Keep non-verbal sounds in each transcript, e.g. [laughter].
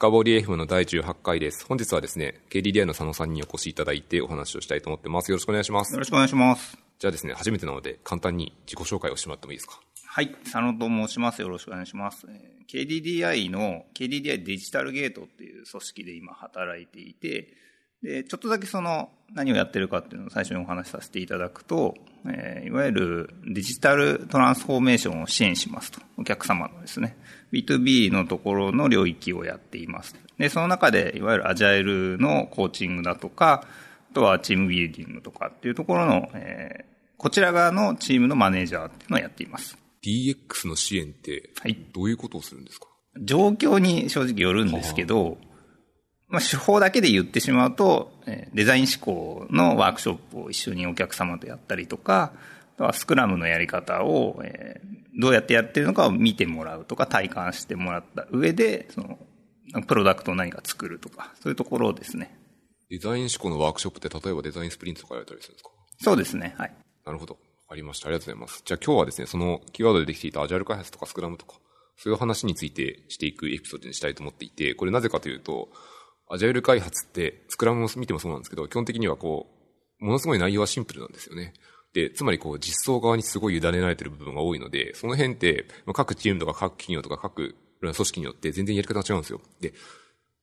深掘り FM の第18回です。本日はですね、KDDI の佐野さんにお越しいただいてお話をしたいと思ってます。よろしくお願いしますよ。ろしくお願いします。じゃあですね、初めてなので簡単に自己紹介をしてもらってもいいですか？はい、佐野と申します。よろしくお願いします。えー KDDI の KDDI デジタルゲートっていう組織で今働いていて、で、ちょっとだけその何をやってるかっていうのを最初にお話しさせていただくと、えーいわゆるデジタルトランスフォーメーションを支援しますと。お客様のですね。B2B のところの領域をやっています。で、その中で、いわゆるアジャイルのコーチングだとか、あとはチームビルディングとかっていうところの、えーこちら側のチームのマネージャーっていうのをやっています。DX の支援ってはい、どういうことをするんですか？状況に正直よるんですけど、まあ、手法だけで言ってしまうと、えーデザイン思考のワークショップを一緒にお客様とやったりとか、スクラムのやり方を、えーどうやってやってるのかを見てもらうとか、体感してもらった上で、その、プロダクトを何か作るとか、そういうところですね。デザイン思考のワークショップって例えばデザインスプリントとかやられたりするんですか？そうですね。はい。なるほど。わかりました。ありがとうございます。じゃあ今日はですね、そのキーワードでできていたアジャイル開発とかスクラムとか、そういう話についてしていくエピソードにしたいと思っていて、これなぜかというと、アジャイル開発って、スクラムを見てもそうなんですけど、基本的にはこう、ものすごい内容はシンプルなんですよね。で、つまりこう、実装側にすごい委ねられてる部分が多いので、その辺って、まあ各チームとか各企業とか各組織によって全然やり方が違うんですよ。で、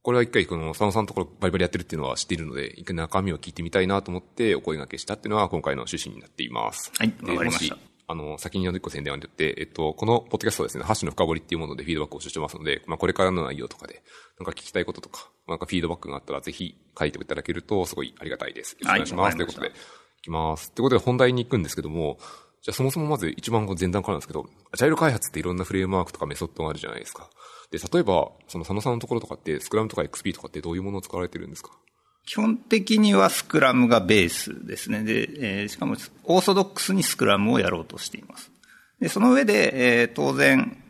これは一回この佐野さんのところバリバリやってるっていうのは知っているので、一回中身を聞いてみたいなと思ってお声掛けしたっていうのは今回の趣旨になっています。はいでわかりましたあの、先に一個宣伝を言って、えっと、このポッドキャストはですね、ハッシュの深掘りっていうものでフィードバックをしてますので、まあこれからの内容とかで、なんか聞きたいこととか、なんかフィードバックがあったらぜひ書いていただけるとすごいありがたいです。よろしくお願いします。はいということで、いきます。ということで本題に行くんですけども、じゃあそもそもまず一番前段からなんですけど、アジャイル開発っていろんなフレームワークとかメソッドがあるじゃないですか。で、例えば、その佐野さんのところとかって、スクラムとか XP とかってどういうものを使われてるんですか？基本的にはスクラムがベースですね。で、えーしかもオーソドックスにスクラムをやろうとしています。で、その上で、えー当然、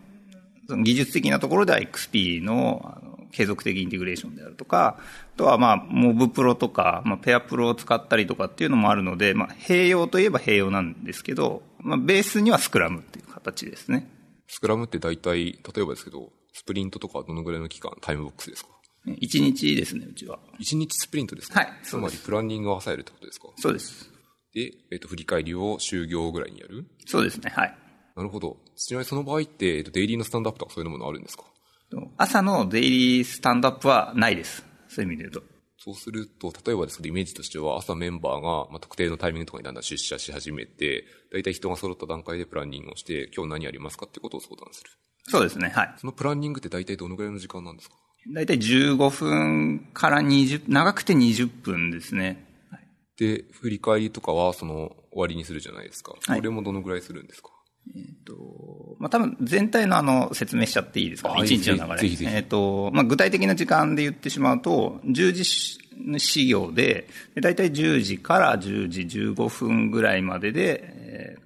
その技術的なところでは XP の継続的インテグレーションであるとか、あとはまあ、モブプロとか、まあ、ペアプロを使ったりとかっていうのもあるので、まあ、併用といえば併用なんですけど、まあ、ベースにはスクラムっていう形ですね。スクラムって大体、例えばですけど、スプリントとかどのぐらいの期間、タイムボックスですか？1日ですね、うちは。1日スプリントですか？はいつまりプランニングを挟えるってことですか？そうです。で、えっ、と、振り返りを終業ぐらいにやる？そうですね、はい。なるほど。ちなみにその場合って、えっ、と、デイリーのスタンドアップとかそういうものあるんですか？朝のデイリースタンドアップはないです。そういう意味で言うと。そうすると、例えばですけど、イメージとしては、朝メンバーが、まあ、特定のタイミングとかにだんだん出社し始めて、大体人が揃った段階でプランニングをして、今日何やりますかってことを相談する。そうですね、はい。そのプランニングって大体どのぐらいの時間なんですか？だいたい15分から20、長くて20分ですね。で、振り返りとかは、その、終わりにするじゃないですか。はいこれもどのぐらいするんですか？えっ、と、まあ、多分全体のあの、説明しちゃっていいですか？あ一日の流れ。ぜひぜひ。えっ、と、まあ、具体的な時間で言ってしまうと、10時し始業で、で大体10時から10時15分ぐらいまでで、え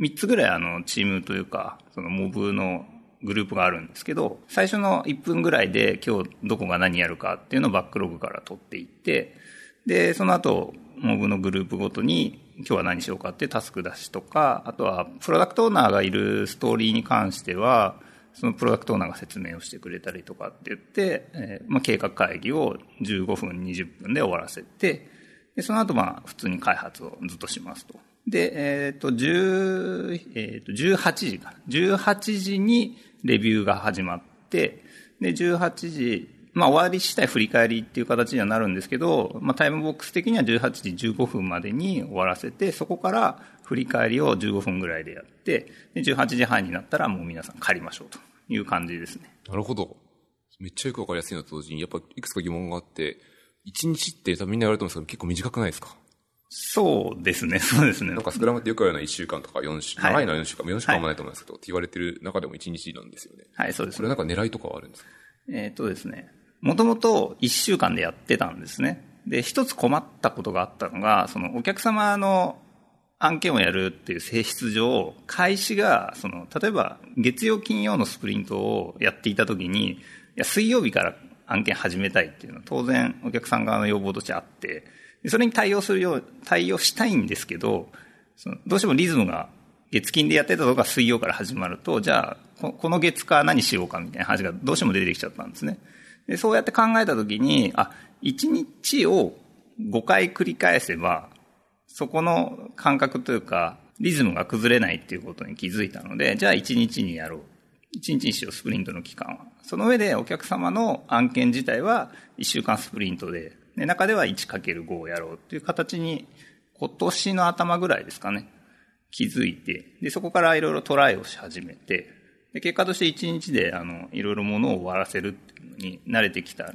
3つぐらいあの、チームというか、そのモブのグループがあるんですけど、最初の1分ぐらいで今日どこが何やるかっていうのをバックログから取っていって、で、その後、モブのグループごとに今日は何しようかってタスク出しとか、あとはプロダクトオーナーがいるストーリーに関しては、そのプロダクトオーナーが説明をしてくれたりとかって言って、えーまあ、計画会議を15分、20分で終わらせて、で、その後まあ普通に開発をずっとしますと。で、えっ、と、10、えっ、と、18時かな。18時にレビューが始まって、で、18時、まあ終わり次第振り返りっていう形にはなるんですけど、まあタイムボックス的には18時15分までに終わらせて、そこから振り返りを15分ぐらいでやって、で18時半になったらもう皆さん帰りましょうという感じですね。なるほど。めっちゃよくわかりやすいのと同時に、やっぱいくつか疑問があって、1日って多分みんな言われてますけど、結構短くないですか？そうですね、[laughs] そうですねなん。かスクラムってよくあるのは1週間とか4週、はい長いのは4週間、4週間もないと思いますけど、って言われてる中でも1日なんですよね。はい、そうですそれなんか狙いとかはあるんですか？えっ、とですね、もともと1週間でやってたんですね。で、一つ困ったことがあったのが、そのお客様の案件をやるっていう性質上、開始が、その、例えば月曜金曜のスプリントをやっていたときに、いや、水曜日から案件始めたいっていうのは当然お客さん側の要望としてあって、それに対応するよう、対応したいんですけど、そのどうしてもリズムが月金でやってたのが水曜から始まると、じゃあ、この月か何しようかみたいな話がどうしても出てきちゃったんですね。でそうやって考えたときに、あ、1日を5回繰り返せば、そこの感覚というか、リズムが崩れないっていうことに気づいたので、じゃあ1日にやろう。1日にしよう、スプリントの期間は。その上でお客様の案件自体は1週間スプリントで、で中では 1×5 をやろうっていう形に、今年の頭ぐらいですかね、気づいて、で、そこからいろいろトライをし始めて、で、結果として1日で、あの、いろいろものを終わらせるっていうのに慣れてきたら、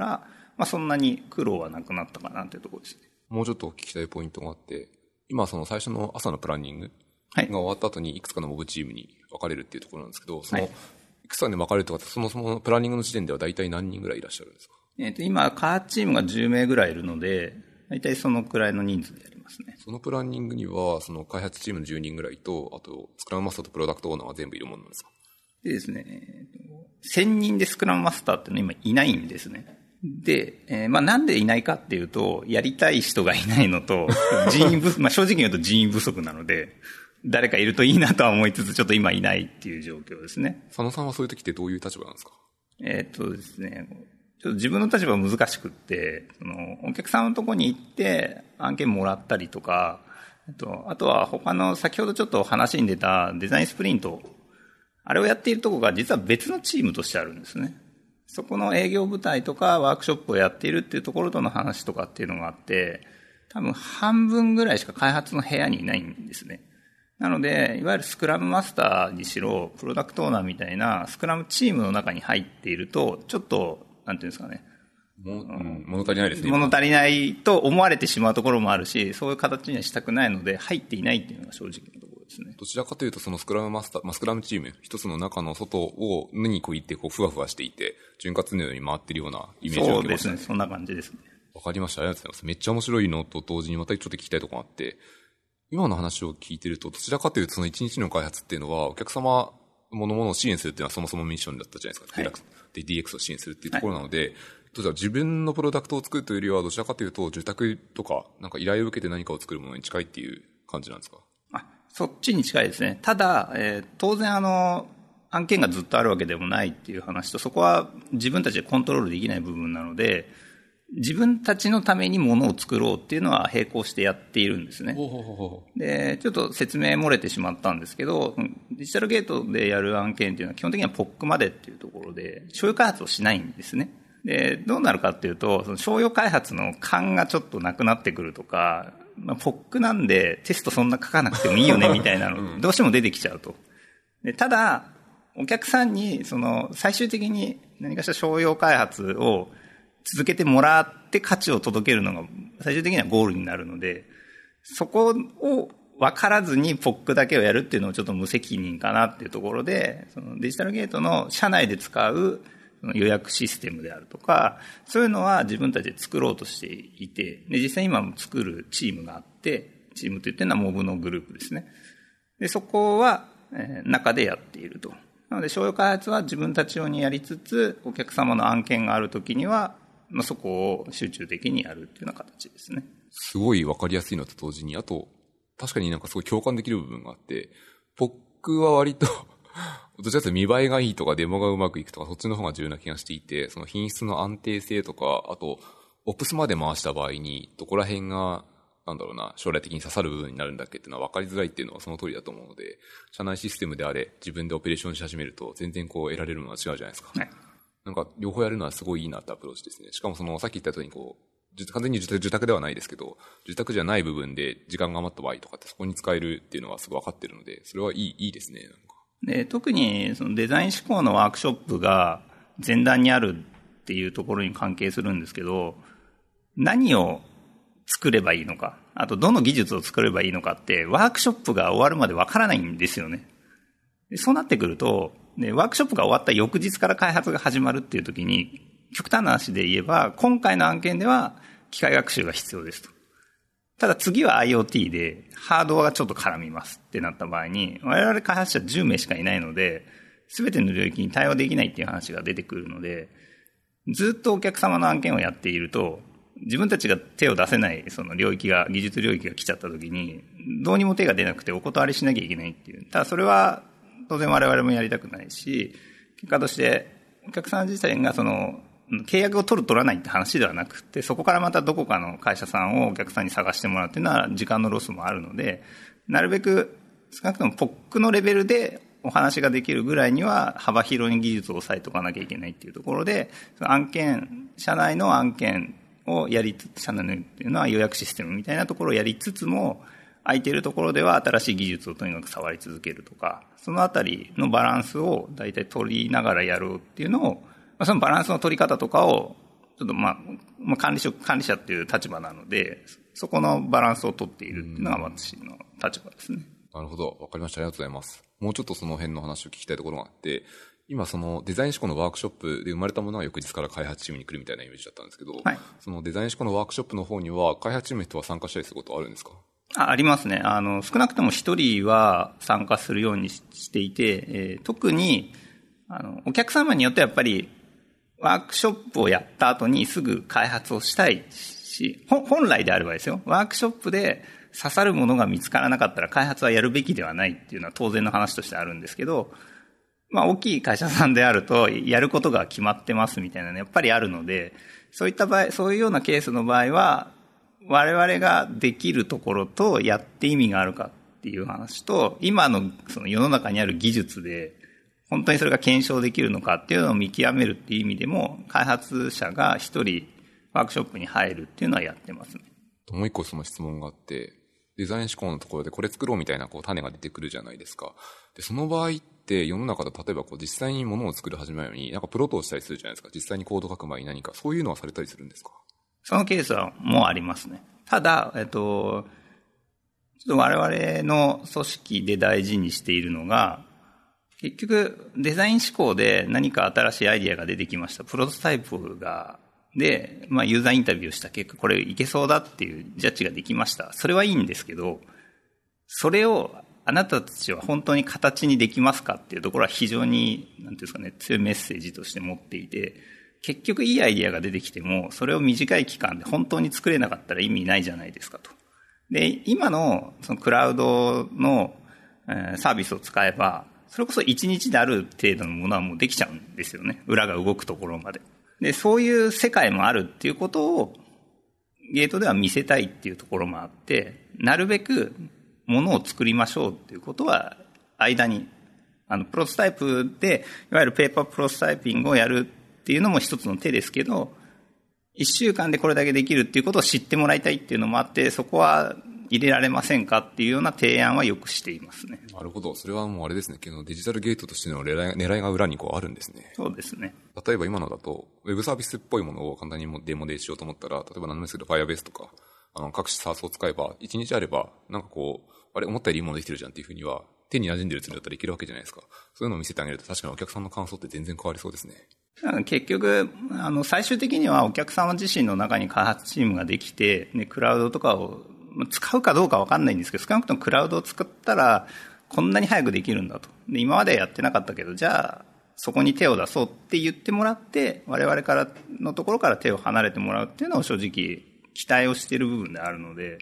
まあそんなに苦労はなくなったかなというところですね。もうちょっとお聞きたいポイントがあって、今その最初の朝のプランニングが終わった後にいくつかのモブチームに分かれるっていうところなんですけど、その、いくつかで分かれるとか、そもそもプランニングの時点では大体何人ぐらいいらっしゃるんですか？えっ、と、今、開発チームが10名ぐらいいるので、大体そのくらいの人数でやりますね。そのプランニングには、その開発チームの10人ぐらいと、あと、スクラムマスターとプロダクトオーナーは全部いるものなんですか？でですね、1000人でスクラムマスターっていうのは今いないんですね。で、えー、まあなんでいないかっていうと、やりたい人がいないのと、[laughs] 人員不、まあ正直言うと人員不足なので、誰かいるといいなとは思いつつ、ちょっと今いないっていう状況ですね。佐野さんはそういう時ってどういう立場なんですか？えっとですね、ちょっと自分の立場は難しくって、その、お客さんのとこに行って案件もらったりとか、あと、あとは他の先ほどちょっと話に出たデザインスプリント、あれをやっているところが実は別のチームとしてあるんですね。そこの営業部隊とかワークショップをやっているっていうところとの話とかっていうのがあって、多分半分ぐらいしか開発の部屋にいないんですね。なので、いわゆるスクラムマスターにしろ、プロダクトオーナーみたいなスクラムチームの中に入っていると、ちょっと、なんていうんですかね。も、うん、物足りないですね。物足りないと思われてしまうところもあるし、そういう形にはしたくないので、入っていないっていうのが正直なところですね。どちらかというと、そのスクラムマスター、まあ、スクラムチーム、一つの中の外を、ぬにこういって、こう、ふわふわしていて、潤滑のように回ってるようなイメージを受けました、ね、そうですね。そんな感じですね。わかりました。ありがとうございます。めっちゃ面白いのと同時にまたちょっと聞きたいところがあって、今の話を聞いてると、どちらかというと、その一日の開発っていうのは、お客様ものものを支援するっていうのはそもそもミッションだったじゃないですか。はい、で、DX を支援するっていうところなので、はいじゃ自分のプロダクトを作るというよりは、どちらかというと、受託とか、なんか依頼を受けて何かを作るものに近いっていう感じなんですか？そっちに近いですね。ただ、えー、当然あの、案件がずっとあるわけでもないっていう話と、そこは自分たちでコントロールできない部分なので、自分たちのためにものを作ろうっていうのは並行してやっているんですね。で、ちょっと説明漏れてしまったんですけど、デジタルゲートでやる案件っていうのは基本的には POC までっていうところで、商用開発をしないんですね。で、どうなるかっていうと、その商用開発の勘がちょっとなくなってくるとか、まあ、ポックなんでテストそんな書かなくてもいいよねみたいなの、どうしても出てきちゃうと。でただ、お客さんに、その、最終的に何かしら商用開発を続けてもらって価値を届けるのが最終的にはゴールになるので、そこを分からずにポックだけをやるっていうのをちょっと無責任かなっていうところで、そのデジタルゲートの社内で使う予約システムであるとか、そういうのは自分たちで作ろうとしていて、で、実際今も作るチームがあって、チームといってのはモブのグループですね。で、そこは、え、中でやっていると。なので、商用開発は自分たち用にやりつつ、お客様の案件があるときには、まあ、そこを集中的にやるっていうような形ですね。すごいわかりやすいのと同時に、あと、確かになんかすごい共感できる部分があって、僕は割とどちらかというと見栄えがいいとかデモがうまくいくとか、そっちの方が重要な気がしていて、その品質の安定性とか、あと、オプスまで回した場合に、どこら辺が、なんだろうな、将来的に刺さる部分になるんだっけっていうのは分かりづらいっていうのはその通りだと思うので、社内システムであれ、自分でオペレーションし始めると、全然こう得られるのは違うじゃないですか。はい、なんか、両方やるのはすごいいいなってアプローチですね。しかもその、さっき言ったようにこう、完全に受託ではないですけど、受託じゃない部分で時間が余った場合とかってそこに使えるっていうのはすごい分かってるので、それはいい、いいですね。で特にそのデザイン思考のワークショップが前段にあるっていうところに関係するんですけど、何を作ればいいのか、あとどの技術を作ればいいのかって、ワークショップが終わるまでわからないんですよね。そうなってくると、ね、ワークショップが終わった翌日から開発が始まるっていう時に、極端な話で言えば、今回の案件では機械学習が必要ですと。ただ次は IoT で、ハードがちょっと絡みますってなった場合に、我々開発者10名しかいないので、すべての領域に対応できないっていう話が出てくるので、ずっとお客様の案件をやっていると、自分たちが手を出せないその領域が、技術領域が来ちゃった時に、どうにも手が出なくてお断りしなきゃいけないっていう。ただそれは当然我々もやりたくないし、結果としてお客さん自体がその契約を取る取らないって話ではなくて、そこからまたどこかの会社さんをお客さんに探してもらうっていうのは時間のロスもあるので、なるべく少なくとも POC のレベルでお話ができるぐらいには幅広に技術を抑えておかなきゃいけないっていうところで、案件、社内の案件をやりつつ、社内のっていうのは予約システムみたいなところをやりつつも、空いてるところでは新しい技術をとにかく触り続けるとか、そのあたりのバランスを大体取りながらやろうっていうのを、まあ、そのバランスの取り方とかを、ちょっとまあ、まあ、管理職、管理者っていう立場なので、そこのバランスを取っているっていうのが私の立場ですね。なるほど。わかりました。ありがとうございます。もうちょっとその辺の話を聞きたいところがあって、今そのデザイン思考のワークショップで生まれたものは翌日から開発チームに来るみたいなイメージだったんですけど、はい、そのデザイン思考のワークショップの方には開発チームの人は参加したりすることはあるんですか？あありますね。あの、少なくとも一人は参加するようにしていて、えー、特に、あの、お客様によってやっぱり、ワークショップをやった後にすぐ開発をしたいし、本来であればですよ、ワークショップで刺さるものが見つからなかったら開発はやるべきではないっていうのは当然の話としてあるんですけど、まあ大きい会社さんであると、やることが決まってますみたいなのやっぱりあるので、そういった場合、そういうようなケースの場合は、我々ができるところとやって意味があるかっていう話と、今のその世の中にある技術で、本当にそれが検証できるのかっていうのを見極めるっていう意味でも、開発者が一人ワークショップに入るっていうのはやってますね。もう一個その質問があって、デザイン思考のところでこれ作ろうみたいなこう種が出てくるじゃないですか。で、その場合って世の中で例えばこう実際に物を作る始めるように、なんかプロトをしたりするじゃないですか。実際にコード書く前に何か、そういうのはされたりするんですか？そのケースはもうありますね。ただ、えっと、ちょっと我々の組織で大事にしているのが、結局、デザイン思考で何か新しいアイディアが出てきました。プロトタイプが、で、まあ、ユーザーインタビューした結果、これいけそうだっていうジャッジができました。それはいいんですけど、それをあなたたちは本当に形にできますかっていうところは非常に、なんていうんですかね、強いメッセージとして持っていて、結局いいアイディアが出てきても、それを短い期間で本当に作れなかったら意味ないじゃないですかと。で、今のそのクラウドの、サービスを使えば、それこそ1日である程度のものはもうできちゃうんですよね。裏が動くところまで。で、そういう世界もあるっていうことを、ゲートでは見せたいっていうところもあって、なるべくものを作りましょうっていうことは、間に、あの、プロトタイプで、いわゆるペーパープロトタイピングをやるっていうのも一つの手ですけど、一週間でこれだけできるっていうことを知ってもらいたいっていうのもあって、そこは入れられませんかっていうような提案はよくしていますね。なるほど。それはもうあれですね。デジタルゲートとしての狙い狙いが裏にこうあるんですね。そうですね。例えば今のだと、ウェブサービスっぽいものを簡単にデモでしようと思ったら、例えば何でもする Firebase とか、あの、各種 SARS を使えば、1日あれば、なんかこう、あれ、思ったよりいいものできてるじゃんっていうふうには、手に馴染んでるつもりだったらいけるわけじゃないですか。そういうのを見せてあげると確かにお客さんの感想って全然変わりそうですね。結局、あの、最終的にはお客様自身の中に開発チームができて、ね、クラウドとかを使うかどうかわかんないんですけど、少なくともクラウドを作ったら、こんなに早くできるんだと。で、今までやってなかったけど、じゃあ、そこに手を出そうって言ってもらって、我々からのところから手を離れてもらうっていうのを正直期待をしている部分であるので、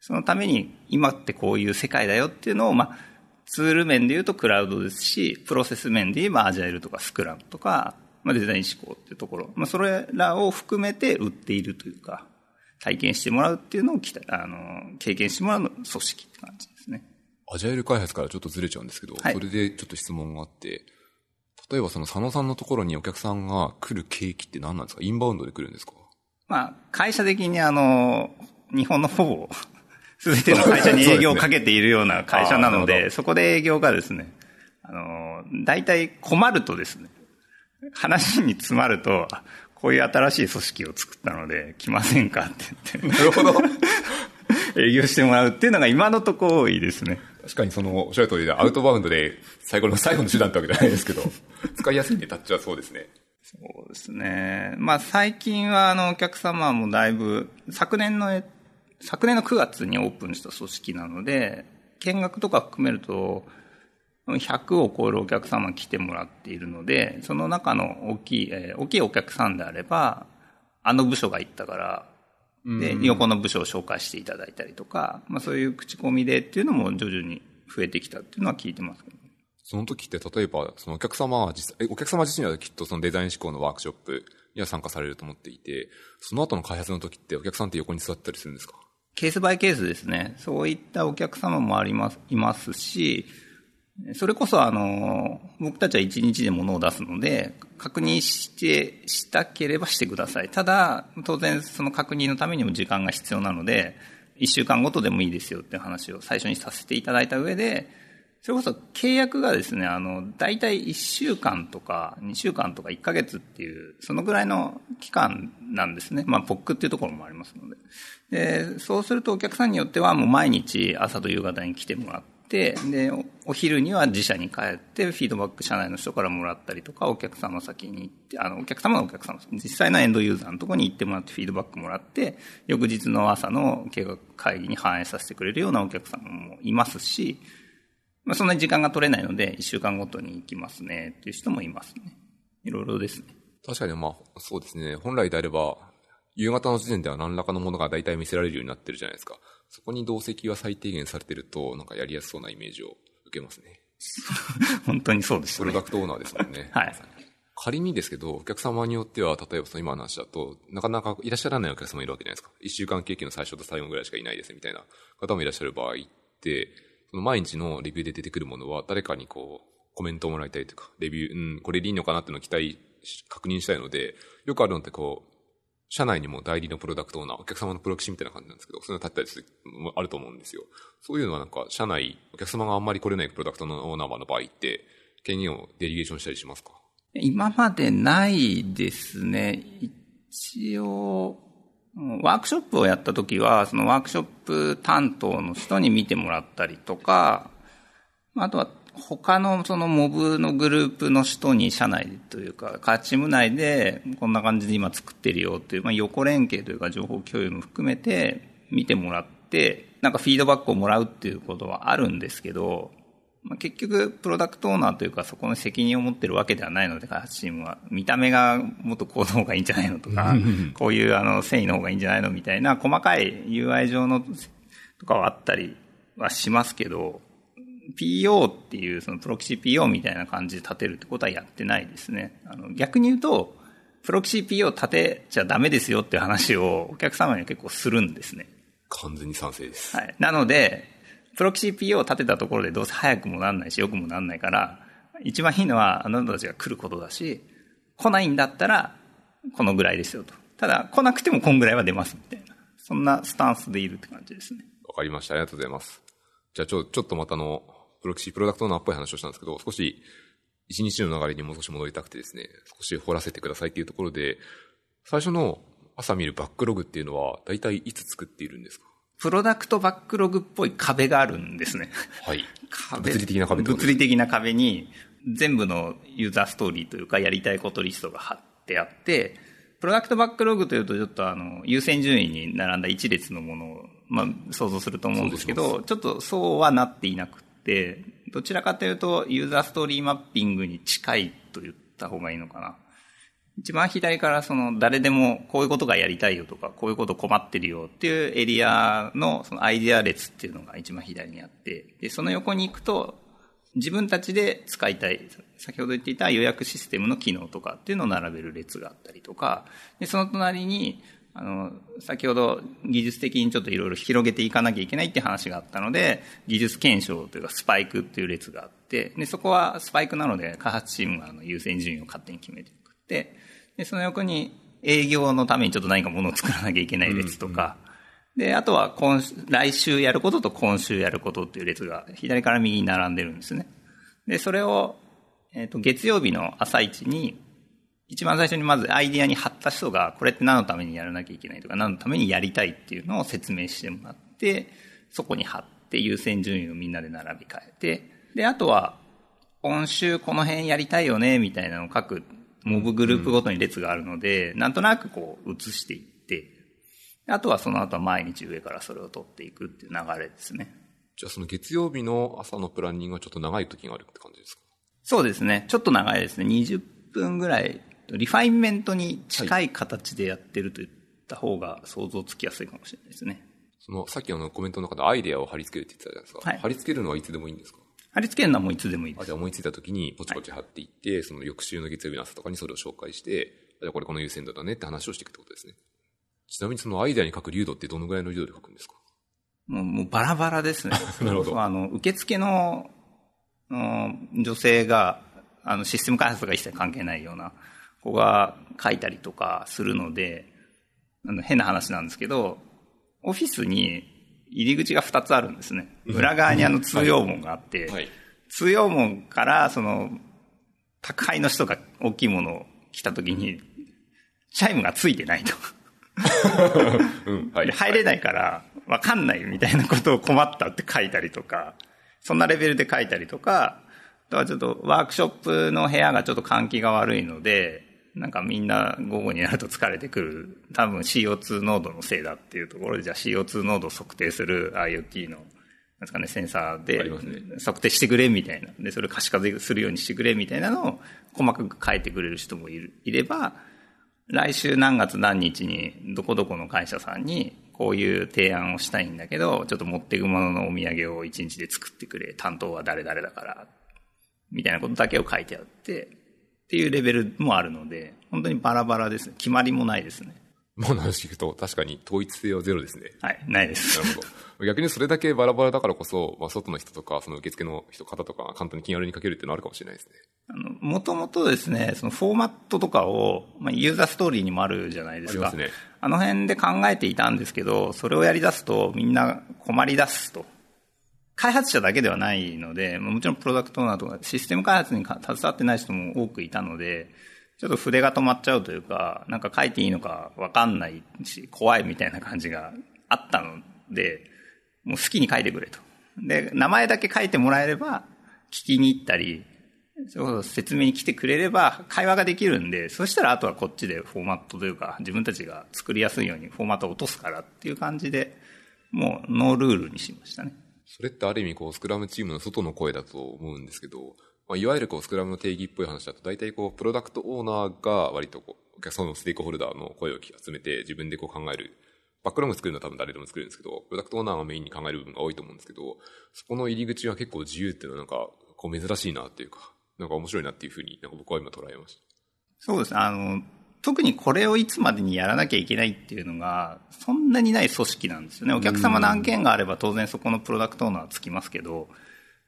そのために今ってこういう世界だよっていうのを、まあ、ツール面で言うとクラウドですし、プロセス面で言えばアジャイルとかスクラムとか、まあ、デザイン思考っていうところ、まあ、それらを含めて売っているというか、体験してもらうっていうのをあの経験してもらうの組織って感じですね。アジャイル開発からちょっとずれちゃうんですけど、はい、それでちょっと質問があって、例えばその佐野さんのところにお客さんが来る契機って何なんですか？インバウンドで来るんですか？まあ、会社的にあの、日本のほぼ [laughs] すべての会社に営業をかけているような会社なので、そこで営業がですね、あの、大体困るとですね、話に詰まると、こういう新しい組織を作ったので、来ませんかって言って。なるほど。[laughs] 営業してもらうっていうのが今のところ多いですね。確かにその、おっしゃる通りで、アウトバウンドで最後の [laughs] 最後の手段ってわけじゃないですけど、使いやすいね、タッチはそうですね。そうですね。まあ最近はあのお客様もだいぶ、昨年の昨年の9月にオープンした組織なので、見学とか含めると、100を超えるお客様来てもらっているので、その中の大きい、えー、大きいお客さんであれば、あの部署が行ったから、で、横の部署を紹介していただいたりとか、まあそういう口コミでっていうのも徐々に増えてきたっていうのは聞いてますけど、その時って例えば、そのお客様は実際、お客様自身はきっとそのデザイン思考のワークショップには参加されると思っていて、その後の開発の時ってお客さんって横に座ったりするんですか？ケースバイケースですね。そういったお客様もあります、いますし、それこそあの、僕たちは1日で物を出すので、確認して、したければしてください。ただ、当然その確認のためにも時間が必要なので、1週間ごとでもいいですよって話を最初にさせていただいた上で、それこそ契約がですね、あの、大体1週間とか2週間とか1ヶ月っていう、そのぐらいの期間なんですね。まあ、ポックっていうところもありますので。で、そうするとお客さんによってはもう毎日朝と夕方に来てもらって、で、お昼には自社に帰ってフィードバック社内の人からもらったりとか、お客様先に行って、あの、お客様のお客様、実際のエンドユーザーのところに行ってもらってフィードバックもらって、翌日の朝の計画会議に反映させてくれるようなお客様もいますし、まあ、そんなに時間が取れないので、一週間ごとに行きますねっていう人もいますね。いろいろですね。確かにまあ、そうですね。本来であれば、夕方の時点では何らかのものが大体見せられるようになってるじゃないですか。そこに同席が最低限されてると、なんかやりやすそうなイメージを受けますね。[laughs] 本当にそうですね。プロダクトオーナーですもんね。[laughs] はい。仮にですけど、お客様によっては、例えばその今の話だと、なかなかいらっしゃらないお客様いるわけじゃないですか。一週間経験の最初と最後ぐらいしかいないですみたいな方もいらっしゃる場合って、その毎日のレビューで出てくるものは誰かにこう、コメントをもらいたいというか、レビュー、うん、これでいいのかなっていうのを期待、確認したいので、よくあるのってこう、社内にも代理のプロダクトオーナー、お客様のプロキシみたいな感じなんですけど、そういうの立ったりする、あると思うんですよ。そういうのはなんか、社内、お客様があんまり来れないプロダクトのオーナーの場合って、権限をデリゲーションしたりしますか？今までないですね。一応、ワークショップをやった時は、そのワークショップ担当の人に見てもらったりとか、あとは他のそのモブのグループの人に社内というか、チーム内でこんな感じで今作ってるよっていう、まあ、横連携というか情報共有も含めて見てもらって、なんかフィードバックをもらうっていうことはあるんですけど、まあ、結局、プロダクトオーナーというか、そこの責任を持ってるわけではないので、開発チームは。見た目がもっとこうの方がいいんじゃないのとか、こういうあの繊維の方がいいんじゃないのみたいな、細かい UI 上のとかはあったりはしますけど、PO っていう、そのプロキシ PO みたいな感じで立てるってことはやってないですね。あの逆に言うと、プロキシ PO 立てちゃダメですよっていう話をお客様には結構するんですね。完全に賛成です。はい。なので、プロキシ PO を立てたところでどうせ早くもなんないし、よくもなんないから、一番いいのはあなたたちが来ることだし、来ないんだったら、このぐらいですよと。ただ、来なくてもこんぐらいは出ますみたいな。そんなスタンスでいるって感じですね。わかりました。ありがとうございます。じゃあちょ、ちょっとまたの、プロキシプロダクトのっぽい話をしたんですけど、少し、一日の流れにもう少し戻りたくてですね、少し掘らせてくださいっていうところで、最初の朝見るバックログっていうのは、大体いつ作っているんですか？プロダクトバックログっぽい壁があるんですね。はい。壁。物理的な壁物理的な壁に、全部のユーザーストーリーというか、やりたいことリストが貼ってあって、プロダクトバックログというと、ちょっとあの、優先順位に並んだ一列のものを、まあ、想像すると思うんですけど、ちょっとそうはなっていなくて、どちらかというと、ユーザーストーリーマッピングに近いと言った方がいいのかな。一番左からその誰でもこういうことがやりたいよとか、こういうこと困ってるよっていうエリアのそのアイデア列っていうのが一番左にあって、で、その横に行くと自分たちで使いたい、先ほど言っていた予約システムの機能とかっていうのを並べる列があったりとか、で、その隣にあの、先ほど技術的にちょっといろいろ広げていかなきゃいけないって話があったので、技術検証というかスパイクっていう列があって、で、そこはスパイクなので開発チームがあの優先順位を勝手に決めていくって、で、その横に営業のためにちょっと何かものを作らなきゃいけない列とか、うんうん、で、あとは今、来週やることと今週やることっていう列が左から右に並んでるんですね。で、それを、えっ、ー、と、月曜日の朝一に、一番最初にまずアイディアに貼った人が、これって何のためにやらなきゃいけないとか、何のためにやりたいっていうのを説明してもらって、そこに貼って優先順位をみんなで並び替えて、で、あとは、今週この辺やりたいよね、みたいなのを書くモブグループごとに列があるので、うん、なんとなくこう移していって、あとはその後は毎日上からそれを取っていくっていう流れですね。じゃあその月曜日の朝のプランニングはちょっと長い時があるって感じですか？そうですね。ちょっと長いですね。20分ぐらい、リファインメントに近い形でやってるといった方が想像つきやすいかもしれないですね。その、さっきのコメントの中でアイデアを貼り付けるって言ってたじゃないですか。はい、貼り付けるのはいつでもいいんですか？貼り付けるのはもういつでもいいです。あじゃあ思いついた時にポチポチ貼っていって、はい、その翌週の月曜日の朝とかにそれを紹介して、じゃあこれこの優先度だねって話をしていくってことですね。ちなみにそのアイデアに書く流度ってどのぐらいの流度で書くんですか？もうもうバラバラですね。[laughs] なるほどあの、受付の、うん女性が、あの、システム開発が一切関係ないような子が書いたりとかするので、あの変な話なんですけど、オフィスに入り口が2つあるんですね。裏側にあの通用門があって、はい。通用門から、その、宅配の人が大きいものを来た時に、チャイムがついてないと。うん。はい。で入れないから、わかんないみたいなことを困ったって書いたりとか、そんなレベルで書いたりとか、あとはちょっとワークショップの部屋がちょっと換気が悪いので、なんかみんな午後になると疲れてくる。多分 CO2 濃度のせいだっていうところで、じゃあ CO2 濃度を測定する IoT の、なんですかね、センサーあで測定してくれみたいな。で、それを可視化するようにしてくれみたいなのを細かく書いてくれる人もいるいれば、来週何月何日にどこどこの会社さんにこういう提案をしたいんだけど、ちょっと持っていくもののお土産を一日で作ってくれ。担当は誰々だから。みたいなことだけを書いてあって、っていうレベルもあるので、本当にバラバラですね。決まりもないですね。もう話聞くと確かに統一性はゼロですね。はい、ないです。なるほど。逆にそれだけバラバラだからこそ、まあ、外の人とか、その受付の人、方とか、簡単に気軽に書けるっていうのはあるかもしれないですね。あの、もともとですね、そのフォーマットとかを、まあ、ユーザーストーリーにもあるじゃないですか。ありますねあの辺で考えていたんですけど、それをやり出すとみんな困り出すと。開発者だけではないので、もちろんプロダクトオーナーとかシステム開発に携わってない人も多くいたので、ちょっと筆が止まっちゃうというか、なんか書いていいのかわかんないし、怖いみたいな感じがあったので、もう好きに書いてくれと。で、名前だけ書いてもらえれば、聞きに行ったり、説明に来てくれれば会話ができるんで、そしたらあとはこっちでフォーマットというか、自分たちが作りやすいようにフォーマットを落とすからっていう感じで、もうノールールにしましたね。それってある意味こう、スクラムチームの外の声だと思うんですけど、まあ、いわゆるこう、スクラムの定義っぽい話だと、大体こう、プロダクトオーナーが割とこう、お客さんのステークホルダーの声を集めて自分でこう考える。バックログ作るのは多分誰でも作るんですけど、プロダクトオーナーがメインに考える部分が多いと思うんですけど、そこの入り口は結構自由っていうのはなんか、こう珍しいなっていうか、なんか面白いなっていうふうに、なんか僕は今捉えました。そうですね。あの、特にこれをいつまでにやらなきゃいけないっていうのが、そんなにない組織なんですよね。お客様の案件があれば当然そこのプロダクトオーナーはつきますけど、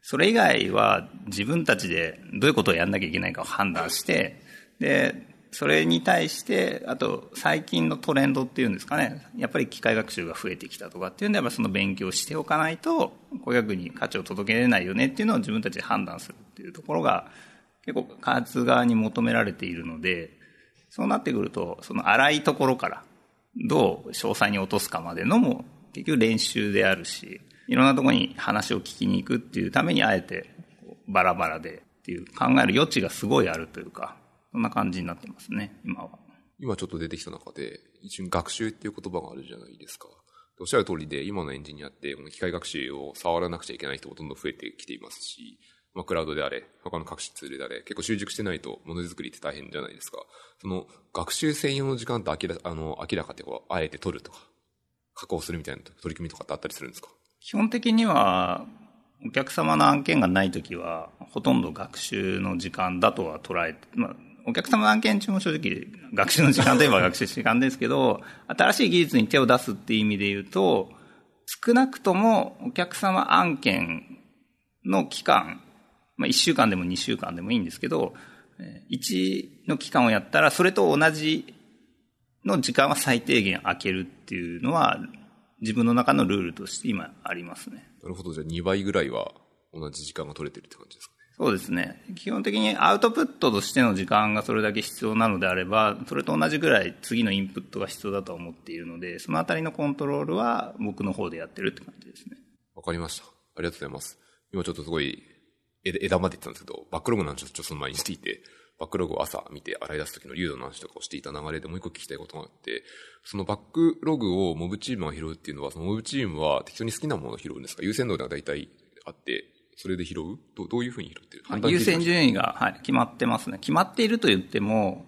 それ以外は自分たちでどういうことをやんなきゃいけないかを判断して、で、それに対して、あと最近のトレンドっていうんですかね、やっぱり機械学習が増えてきたとかっていうんであればその勉強しておかないと、顧客に価値を届けられないよねっていうのを自分たちで判断するっていうところが、結構開発側に求められているので、そうなってくると、その荒いところから、どう詳細に落とすかまでのも、結局練習であるし、いろんなところに話を聞きに行くっていうためにあえて、バラバラでっていう考える余地がすごいあるというか、そんな感じになってますね、今は。今ちょっと出てきた中で、一瞬学習っていう言葉があるじゃないですか。おっしゃる通りで、今のエンジニアって、この機械学習を触らなくちゃいけない人もどんど増えてきていますし、まあ、クラウドであれ、他の各種ツールであれ、結構習熟してないとものづくりって大変じゃないですか。その、学習専用の時間って明らあの明らかってこう、あえて取るとか、加工するみたいな取り組みとかってあったりするんですか？基本的には、お客様の案件がないときは、ほとんど学習の時間だとは捉えて、まあ、お客様の案件中も正直、学習の時間といえば [laughs] 学習時間ですけど、新しい技術に手を出すっていう意味で言うと、少なくともお客様案件の期間、まあ、1週間でも2週間でもいいんですけど、1の期間をやったら、それと同じの時間は最低限空けるっていうのは、自分の中のルールとして今ありますね。なるほど。じゃあ2倍ぐらいは同じ時間が取れてるって感じですかね。そうですね。基本的にアウトプットとしての時間がそれだけ必要なのであれば、それと同じぐらい次のインプットが必要だと思っているので、そのあたりのコントロールは僕の方でやってるって感じですね。わかりました。ありがとうございます。今ちょっとすごい枝枝まで言ってたんですけど、バックログの話をちょっとその前にしていて、バックログを朝見て洗い出す時の流度の話とかをしていた流れでもう一個聞きたいことがあって、そのバックログをモブチームが拾うっていうのは、そのモブチームは適当に好きなものを拾うんですか？優先度が大体あって、それで拾う？どどういうふうに拾ってる？判断優先順位が、はい、決まってますね。決まっていると言っても、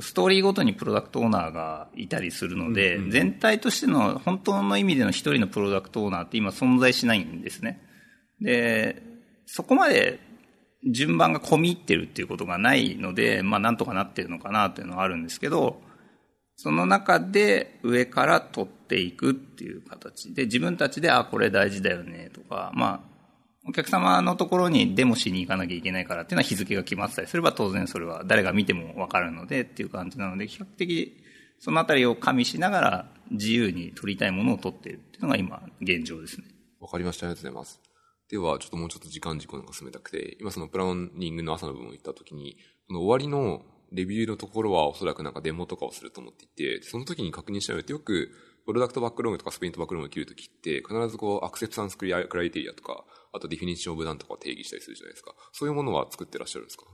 ストーリーごとにプロダクトオーナーがいたりするので、全体としての本当の意味での一人のプロダクトオーナーって今存在しないんですね。で、そこまで順番が込み入ってるっていうことがないので、まあなんとかなってるのかなっていうのはあるんですけど、その中で上から取っていくっていう形で、自分たちで、あ、これ大事だよねとか、まあ、お客様のところにデモしに行かなきゃいけないからっていうのは日付が決まってたりすれば当然それは誰が見てもわかるのでっていう感じなので、比較的そのあたりを加味しながら自由に取りたいものを取っているっていうのが今現状ですね。わかりました。ありがとうございます。では、ちょっともうちょっと時間軸なんか進めたくて、今そのプランニングの朝の部分を言ったときに、この終わりのレビューのところはおそらくなんかデモとかをすると思っていて、その時に確認したのってよく、プロダクトバックログとかスプリントバックログを切るときって、必ずこう、アクセプタンスクライテリアとか、あとディフィニッションオブダンとか定義したりするじゃないですか。そういうものは作ってらっしゃるんですか？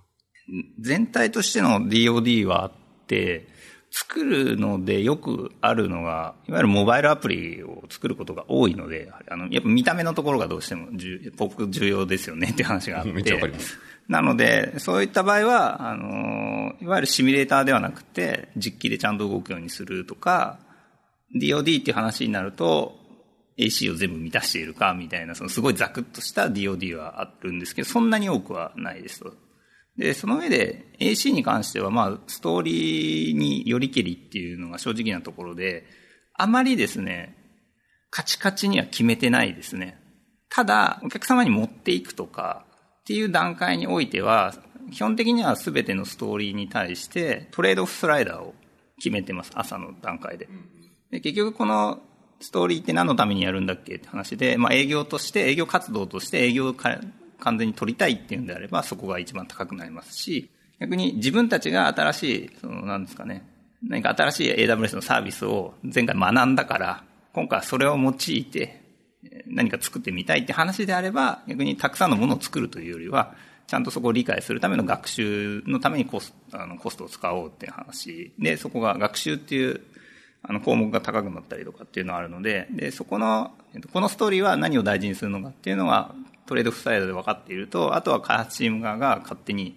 全体としての DOD はあって、作るのでよくあるのが、いわゆるモバイルアプリを作ることが多いので、あの、やっぱ見た目のところがどうしても僕重要ですよねっていう話があって。めっちゃわかります。なので、そういった場合は、あの、いわゆるシミュレーターではなくて、実機でちゃんと動くようにするとか、DOD っていう話になると、AC を全部満たしているかみたいな、そのすごいザクッとした DOD はあるんですけど、そんなに多くはないですと。で、その上で AC に関しては、まあ、ストーリーによりけりっていうのが正直なところで、あまりですね、カチカチには決めてないですね。ただ、お客様に持っていくとかっていう段階においては、基本的には全てのストーリーに対してトレードオフスライダーを決めてます、朝の段階で。で結局このストーリーって何のためにやるんだっけって話で、まあ営業として、営業活動として営業完全に取りたいっていうんであれば、そこが一番高くなりますし、逆に自分たちが新しい、その、なんですかね、何か新しい AWS のサービスを前回学んだから、今回はそれを用いて何か作ってみたいって話であれば、逆にたくさんのものを作るというよりは、ちゃんとそこを理解するための学習のためにコスあのコストを使おうっていう話。で、そこが学習っていうあの項目が高くなったりとかっていうのがあるので、で、そこの、このストーリーは何を大事にするのかっていうのがトレードオフサイドで分かっていると、あとは開発チーム側が勝手に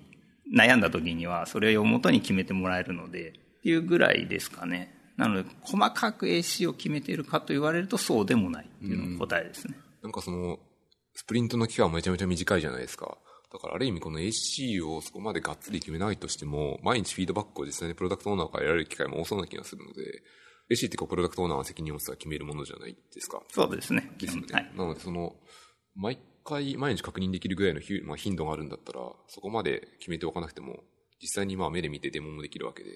悩んだ時にはそれを元に決めてもらえるので、っていうぐらいですかね。なので、細かく AC を決めているかと言われるとそうでもないっていうのが答えですね。なんかその、スプリントの期間めちゃめちゃ短いじゃないですか。だからある意味この AC をそこまでがっつり決めないとしても、毎日フィードバックを実際にプロダクトオーナーから得られる機会も多そうな気がするので、AC ってこうプロダクトオーナーは責任を持つ決めるものじゃないですか。そうですね。ですね。はい、なのでその、毎回、毎日確認できるぐらいのまあ、頻度があるんだったら、そこまで決めておかなくても、実際にまあ目で見てデモもできるわけで、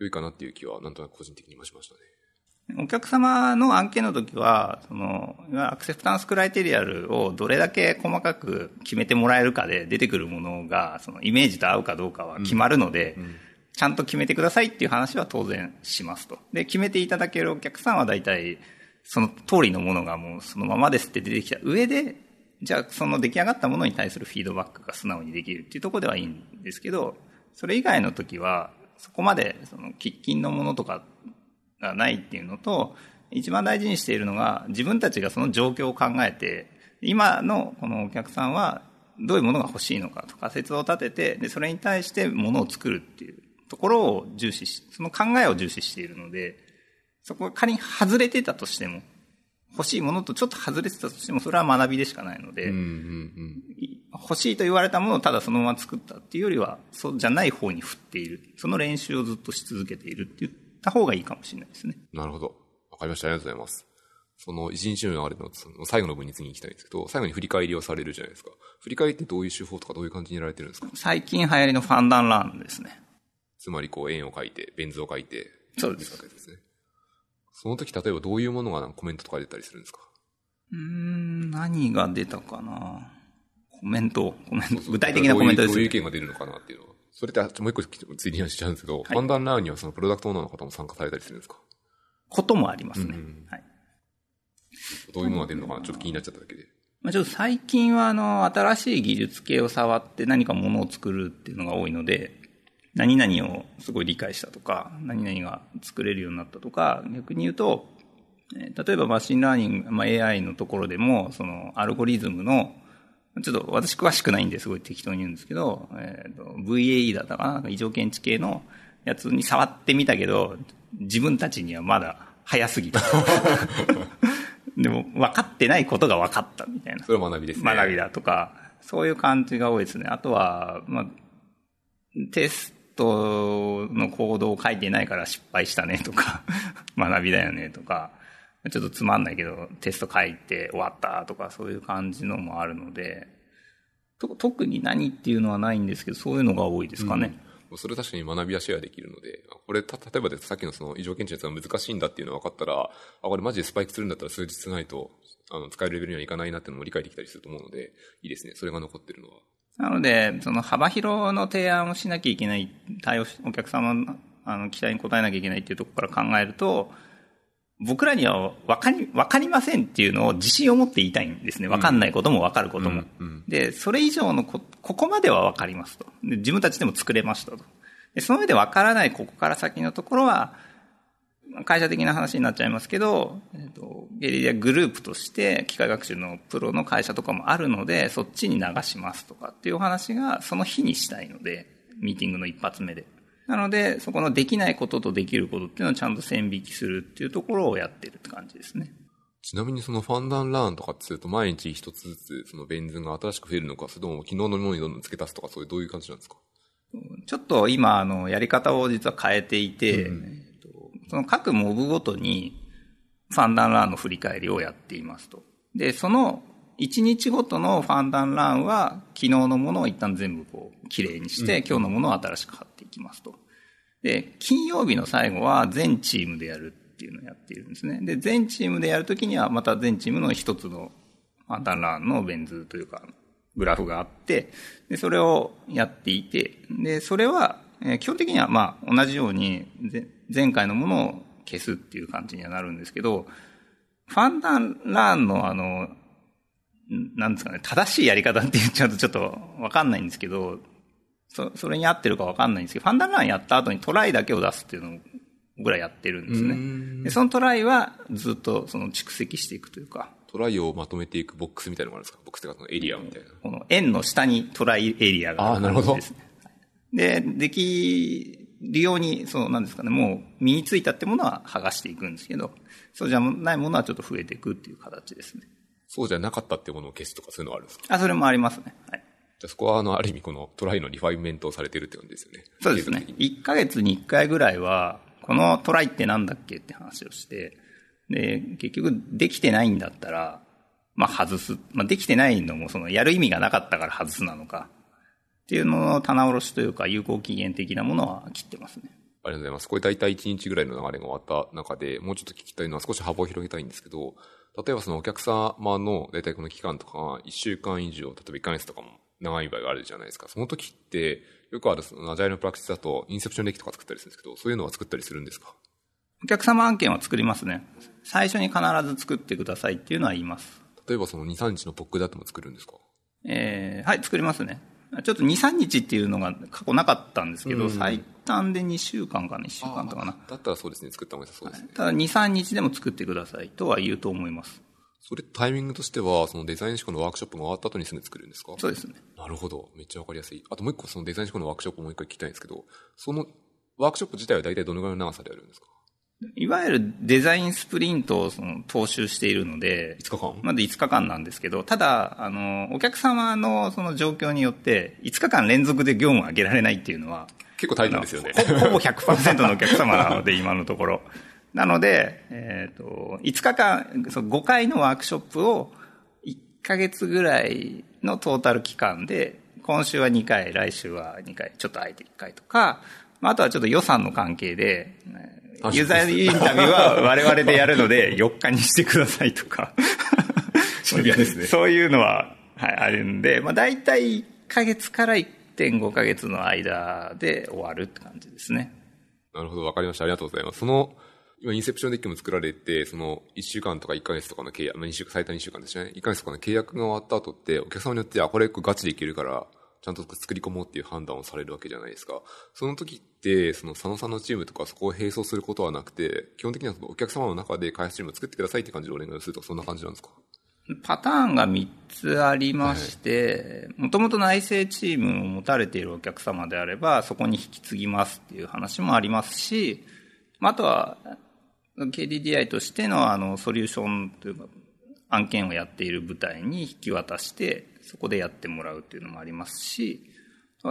良いかなっていう気は、なんとなく個人的にしましたね。お客様の案件の時は、その、アクセプタンスクライテリアルをどれだけ細かく決めてもらえるかで出てくるものが、そのイメージと合うかどうかは決まるので、うんうんちゃんと決めてくださいっていう話は当然しますと。で、決めていただけるお客さんは大体、その通りのものがもうそのままですって出てきた上で、じゃあその出来上がったものに対するフィードバックが素直にできるっていうとこではいいんですけど、それ以外の時は、そこまでその喫緊のものとかがないっていうのと、一番大事にしているのが自分たちがその状況を考えて、今のこのお客さんはどういうものが欲しいのかと仮説を立てて、で、それに対してものを作るっていうところを重視し、その考えを重視しているので、そこが仮に外れてたとしても、欲しいものとちょっと外れてたとしても、それは学びでしかないので、欲しいと言われたものをただそのまま作ったっていうよりは、そうじゃない方に振っている。その練習をずっとし続けているって言った方がいいかもしれないですね。なるほど。わかりました。ありがとうございます。その一日の流れのその最後の分に次に行きたいんですけど、最後に振り返りをされるじゃないですか。振り返りってどういう手法とかどういう感じにやられてるんですか？最近流行りのファンダンランですね。つまりこう円を書いて、ベン図を書いて、そうです。ですね。その時例えばどういうものがコメントとか出たりするんですか？うん、何が出たかな？コメント、コメント、具体的なコメントですどういう意見が出るのかなっていうのは。それってもう一個ついに話しちゃうんですけど、はい、パンダンラウにはそのプロダクトオーナーの方も参加されたりするんですか？こともありますね。うん、はい。どういうものが出るのかな？ちょっと気になっちゃっただけで。まあ、ちょっと最近はあの、新しい技術系を触って何かものを作るっていうのが多いので、何々をすごい理解したとか、何々が作れるようになったとか、逆に言うと、例えばマシンラーニング、まあ、AI のところでも、そのアルゴリズムの、ちょっと私詳しくないんですごい適当に言うんですけど、えーと、VAE だったかな？異常検知系のやつに触ってみたけど、自分たちにはまだ早すぎた。[laughs] でも分かってないことが分かったみたいな。それは学びですね。学びだとか、そういう感じが多いですね。あとは、まあ、テストのコードを書いてないから失敗したねとか、[laughs] 学びだよねとか、ちょっとつまんないけどテスト書いて終わったとかそういう感じのもあるので、特に何っていうのはないんですけど、そういうのが多いですかね。うん、それ確かに学びはシェアできるので、これ、た、例えばでさっきのその異常検知のやつが難しいんだっていうのが分かったら、あ、これマジでスパイクするんだったら数日ないと、あの、使えるレベルにはいかないなっていうのも理解できたりすると思うので、いいですね。それが残ってるのは。なので、その幅広の提案をしなきゃいけない、対応し、お客様のあの期待に応えなきゃいけないっていうところから考えると、僕らには分かり、分かりませんっていうのを自信を持って言いたいんですね。分かんないことも分かることも。うんうん、で、それ以上のこ、ここまでは分かりますと。で自分たちでも作れましたと。でその上で分からないここから先のところは、会社的な話になっちゃいますけど、えっと、ゲリラグループとして機械学習のプロの会社とかもあるので、そっちに流しますとかっていうお話がその日にしたいので、ミーティングの一発目で。なので、そこのできないこととできることっていうのをちゃんと線引きするっていうところをやってるって感じですね。ちなみにそのファンダンラーンとかってすると毎日一つずつそのベン図が新しく増えるのか、それとも昨日のものにどんどん付け足すとか、そういうどういう感じなんですか？ちょっと今、あの、やり方を実は変えていて、うん、その各モブごとにファンダンランの振り返りをやっていますと。で、その1日ごとのファンダンランは昨日のものを一旦全部こう、綺麗にして、今日のものを新しく貼っていきますと。で、金曜日の最後は全チームでやるっていうのをやっているんですね。で、全チームでやるときにはまた全チームの一つのファンダンランのベン図というか、グラフがあって、で、それをやっていて、で、それは、えー、基本的にはまあ同じように、前回のものを消すっていう感じにはなるんですけど、ファンダンランのあの、なんですかね、正しいやり方って言っちゃうとちょっとわかんないんですけど、そそれに合ってるかわかんないんですけど、ファンダンランやった後にトライだけを出すっていうのを僕らやってるんですね。でそのトライはずっとその蓄積していくというか。トライをまとめていくボックスみたいなのがあるんですか？ボックスというかエリアみたいな。この円の下にトライエリアがあるんですね。で、できるように、そう、なんですかね、もう身についたってものは剥がしていくんですけど、そうじゃないものはちょっと増えていくっていう形ですね。そうじゃなかったってものを消すとかそういうのはあるんですか？あ、それもありますね。はい。じゃあそこは、あの、ある意味このトライのリファイメントをされてるって感じですよね。そうですね。1ヶ月に1回ぐらいは、このトライってなんだっけって話をして、で、結局できてないんだったら、まあ外す。まあできてないのもそのやる意味がなかったから外すなのか。っていうのの棚卸しというか有効期限的なものは切ってますね。ありがとうございます。これ大体1日ぐらいの流れが終わった中で、もうちょっと聞きたいのは少し幅を広げたいんですけど、例えばそのお客様の大体この期間とかが1週間以上、例えば1ヶ月とかも長い場合があるじゃないですか。その時って、よくあるそのアジャイルのプラクティスだと、インセプション歴とか作ったりするんですけど、そういうのは作ったりするんですか？お客様案件は作りますね。最初に必ず作ってくださいっていうのは言います。例えばその2、3日のポックだとも作るんですか？えー、はい、作りますね。[laughs] ちょっと2、3日っていうのが過去なかったんですけど、うん、最短で2週間かな、1週間とかな。だったらそうですね、作った方が良さそうですね。ただ2、3日でも作ってくださいとは言うと思います。それタイミングとしては、そのデザイン思考のワークショップが終わった後にすぐ作るんですかそうですね。なるほど。めっちゃわかりやすい。あともう一個そのデザイン思考のワークショップもう一回聞きたいんですけど、そのワークショップ自体は大体どのぐらいの長さでやるんですか？いわゆるデザインスプリントをその踏襲しているので、5日間？まだ5日間なんですけど、ただ、あの、お客様のその状況によって、5日間連続で業務を上げられないっていうのは、結構大変ですよね。ほぼ100%のお客様なので、今のところ。なので、えっ、ー、と、5日間、そ5回のワークショップをヶ月ぐらいのトータル期間で、今週は2回、来週は2回、ちょっと空いて1回とか、あとはちょっと予算の関係で、ユーザーインタビューは我々でやるので [laughs] 4日にしてくださいとかそういうのは、はい、あるんで、まあ大体1ヶ月から1.5ヶ月の間で終わるって感じですね。なるほど、わかりました。ありがとうございます。その、今、インセプションデッキも作られて、その、1週間とか1ヶ月とかの契約、まあ、2週間、最多2週間ですね。1ヶ月とかの契約が終わった後って、お客様によって、あ、これガチでいけるから、ちゃんと作り込もうっていう判断をされるわけじゃないですか。その時って、その佐野さんのチームとかそこを並走することはなくて、基本的にはそのお客様の中で開発チームを作ってくださいって感じでお願いをするとか、そんな感じなんですか？パターンが3つありまして、もともと内製チームを持たれているお客様であれば、そこに引き継ぎますっていう話もありますし、あとは、KDDI としてのあのソリューションというか、案件をやっている部隊に引き渡して、そこでやってもらうっていうのもありますし、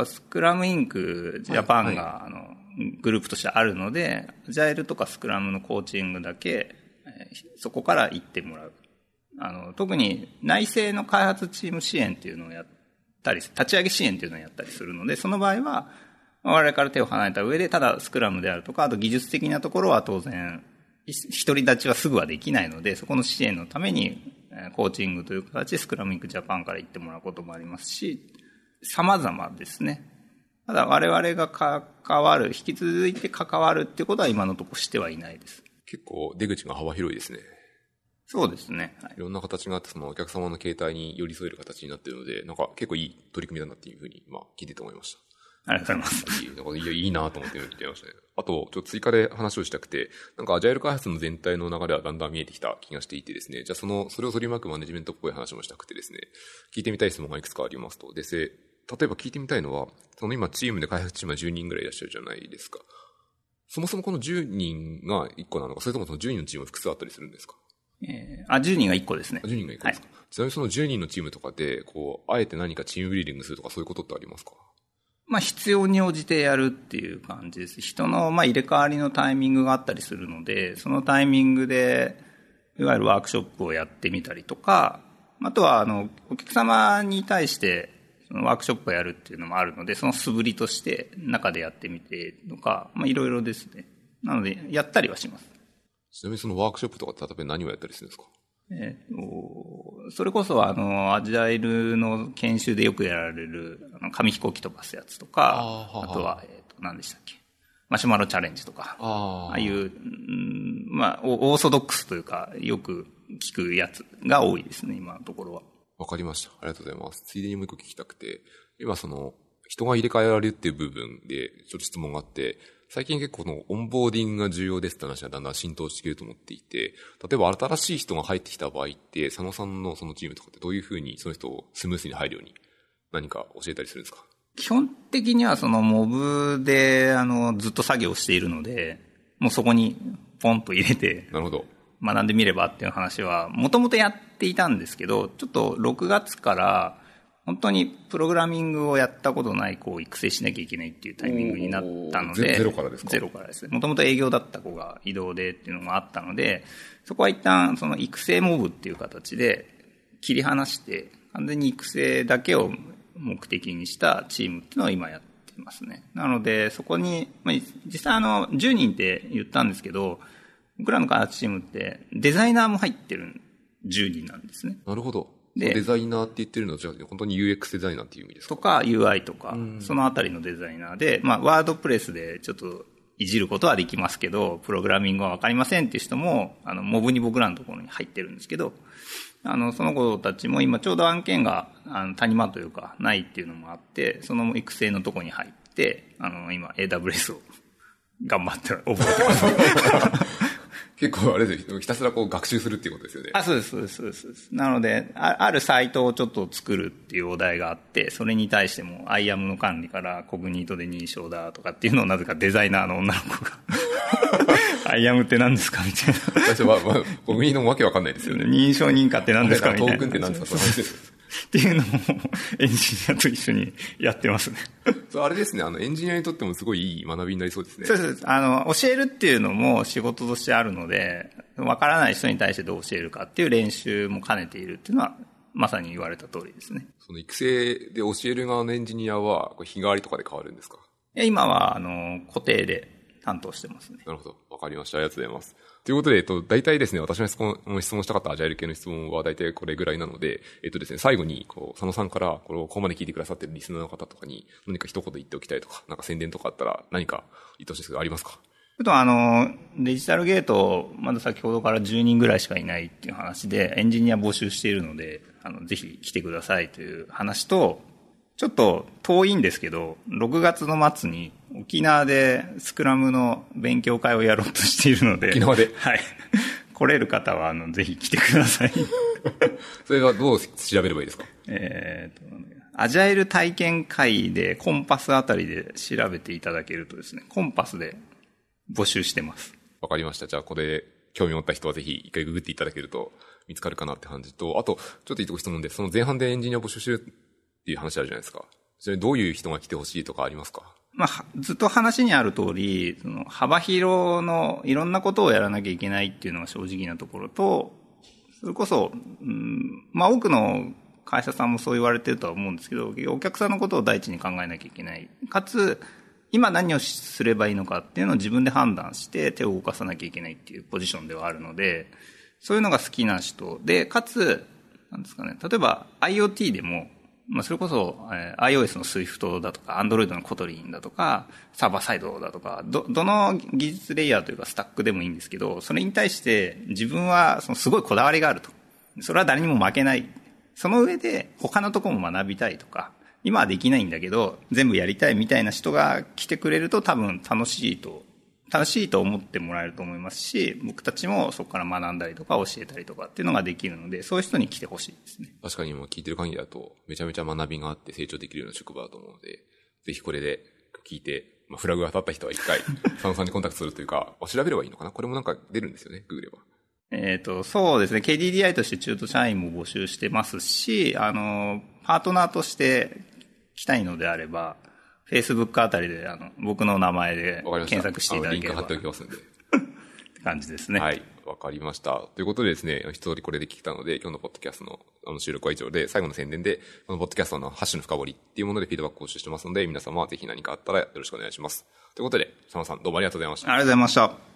スクラムインクジャパンが、あのグループとしてあるので、アジャイルとかスクラムのコーチングだけ、えーそこから行ってもらう。あの、特に内製の開発チーム支援っていうのをやったり、立ち上げ支援っていうのをやったりするので、その場合は、我々から手を離れた上で、ただスクラムであるとか、あと技術的なところは当然、い独り立ちはすぐはできないので、そこの支援のために、えーコーチングという形でスクラムインクジャパンから行ってもらうこともありますし、様々ですね。ただ我々が関わる、引き続いて関わるっていうことは今のところしてはいないです。結構出口が幅広いですね。そうですね。はいいろんな形があって、そのお客様の携帯に寄り添える形になっているので、なんか結構いい取り組みだなっていうふうに、まあ、聞いてて思いました。ありがとうございます。いいなんかいやいいなと思って見てましたね。あと、ちょっと追加で話をしたくて、なんかアジャイル開発の全体の流れはだんだん見えてきた気がしていてですね、じゃあその、それを取り巻くマネジメントっぽい話もしたくてですね、聞いてみたい質問がいくつかありますと。で、せ例えば聞いてみたいのは、その今チームで開発チームは10人ぐらいいらっしゃるじゃないですか。そもそもこの10人が1個なのか、それともその10人のチームが複数あったりするんですか？えーあ、10人が1個ですねあ。10人が1個ですか、ちなみにその10人のチームとかで、こう、あえて何かチームビルディングするとかそういうことってありますか？まあ必要に応じてやるっていう感じです。人のまあ入れ替わりのタイミングがあったりするので、そのタイミングで、いわゆるワークショップをやってみたりとか、あとはあの、お客様に対して、そのワークショップをやるっていうのもあるので、その素振りとして中でやってみてとか、まあいろいろですね。なので、やったりはします。ちなみにそのワークショップとか例えば何をやったりするんですか？えっと、それこそあの、アジャイルの研修でよくやられる、あの紙飛行機飛ばすやつとか、あとは、えっ、と、何でしたっけ？マシュマロチャレンジとか、あああいう、うんまあ、オオーソドックスというか、よく聞くやつが多いですね、今のところは。わかりました。ありがとうございます。ついでにもう一個聞きたくて、今その、人が入れ替えられるっていう部分で、ちょっと質問があって、最近結構このオンボーディングが重要ですって話がだんだん浸透してきてると思っていて、例えば新しい人が入ってきた場合って、佐野さんのそのチームとかってどういうふうにその人をスムースに入るように何か教えたりするんですか？基本的にはそのモブで、あの、ずっと作業しているので、もうそこにポンと入れて、なるほど。学んでみればっていう話は、もともとやっていたんですけど、ちょっと6月から、本当にプログラミングをやったことない子を育成しなきゃいけないっていうタイミングになったので、ゼゼロからですか？ゼロからですね。もともと営業だった子が移動でっていうのもあったので、そこは一旦その育成モブっていう形で切り離して、完全に育成だけを目的にしたチームっていうのを今やってますね。なので、そこに、まあ、実際あの、10人って言ったんですけど、僕らの開発チームってデザイナーも入ってる10人なんですね。なるほど。で。デザイナーって言ってるのは、じゃあ本当に UX デザイナーっていう意味ですか？とか UI とか、そのあたりのデザイナーで、まあ、ワードプレスでちょっといじることはできますけど、プログラミングはわかりませんっていう人も、あの、モブに僕らのところに入ってるんですけど、あの、その子たちも今ちょうど案件が、あの、谷間というか、ないっていうのもあって、その育成のところに入って、あの、今 AWS を [laughs] 頑張って覚えてます。[laughs] 結構あれですよひたすらこう学習するっていうことですよね。あ、そうです、そうです、そうです。なので、ああるサイトをちょっと作るっていうお題があって、それに対しても、アイアムの管理からコグニートで認証だとかっていうのをなぜかデザイナーの女の子が、[laughs] IAM って何ですかみたい最初は、まあ、僕にのわけわかんないですよな。ね。認証認可って何ですかみたいな。トークンって何ですかその話ですっていうのをエンジニアと一緒にやってますね。そうあれですね、あの、エンジニアにとってもすごいいい学びになりそうですね。そうです。あの、教えるっていうのも仕事としてあるので、わからない人に対してどう教えるかっていう練習も兼ねているっていうのは、まさに言われた通りですね。その育成で教える側のエンジニアは、これ日替わりとかで変わるんですか？いや今は、あの、固定で担当してますね。なるほど。わかりました。ありがとうございます。ということで、えっと、大体ですね、私の質問質問したかったアジャイル系の質問は大体これぐらいなので、えっとですね、最後に、こう、佐野さんから、これをここまで聞いてくださってるリスナーの方とかに、何か一言言っておきたいとか、なんか宣伝とかあったら、何か言ってほしいですけど、ありますか？ちょっとあの、デジタルゲート、まだ先ほどから10人ぐらいしかいないっていう話で、エンジニア募集しているので、あの、ぜひ来てくださいという話と、ちょっと遠いんですけど、6月の末に沖縄でスクラムの勉強会をやろうとしているので、沖縄で？はい。来れる方は、あの、ぜひ来てください。[laughs] それはどう調べればいいですか？えっけなアジャイル体験会でコンパスあたりで調べていただけるとですね、コンパスで募集してます。わかりました。じゃあ、これ、興味を持った人はぜひ一回ググっていただけると見つかるかなって感じと、あと、ちょっといいとこ質問で、その前半でエンジニアを募集してるっていう話あるじゃないですか。それどういう人が来てほしいとかありますか？まあ、ずっと話にある通り、その幅広のいろんなことをやらなきゃいけないっていうのが正直なところと、それこそ、うん、まあ多くの会社さんもそう言われてるとは思うんですけど、お客さんのことを第一に考えなきゃいけない。かつ、今何をすればいいのかっていうのを自分で判断して手を動かさなきゃいけないっていうポジションではあるので、そういうのが好きな人で、かつ、なんですかね、例えば IoT でも、まあ、それこそ、えー、iOS の Swift だとか、Android の Kotlin だとか、サーバーサイドだとか、ど、どの技術レイヤーというかスタックでもいいんですけど、それに対して自分はそのすごいこだわりがあると。それは誰にも負けない。その上で他のとこも学びたいとか、今はできないんだけど、全部やりたいみたいな人が来てくれると多分楽しいと楽しいと思ってもらえると思いますし、僕たちもそこから学んだりとか教えたりとかっていうのができるので、そういう人に来てほしいですね。確かに今聞いてる限りだと、めちゃめちゃ学びがあって成長できるような職場だと思うので、ぜひこれで聞いて、まあ、フラグが当たった人は一回、佐野さんにコンタクトするというか、調べればいいのかな？これもなんか出るんですよね、ググれば。えっ、ー、と、そうですね。KDDI として中途社員も募集してますし、あの、パートナーとして来たいのであれば、Facebook あたりで、あの、僕の名前で検索していただければ。リンク貼っておきますんで。っ [laughs] て感じですね。はい。わかりました。ということでですね、一通りこれで聞けたので、今日のポッドキャストのあの収録は以上で、最後の宣伝で、このポッドキャストのハッシュの深掘りっていうものでフィードバックを募集してますので、皆様はぜひ何かあったらよろしくお願いします。ということで、佐野さんどうもありがとうございました。ありがとうございました。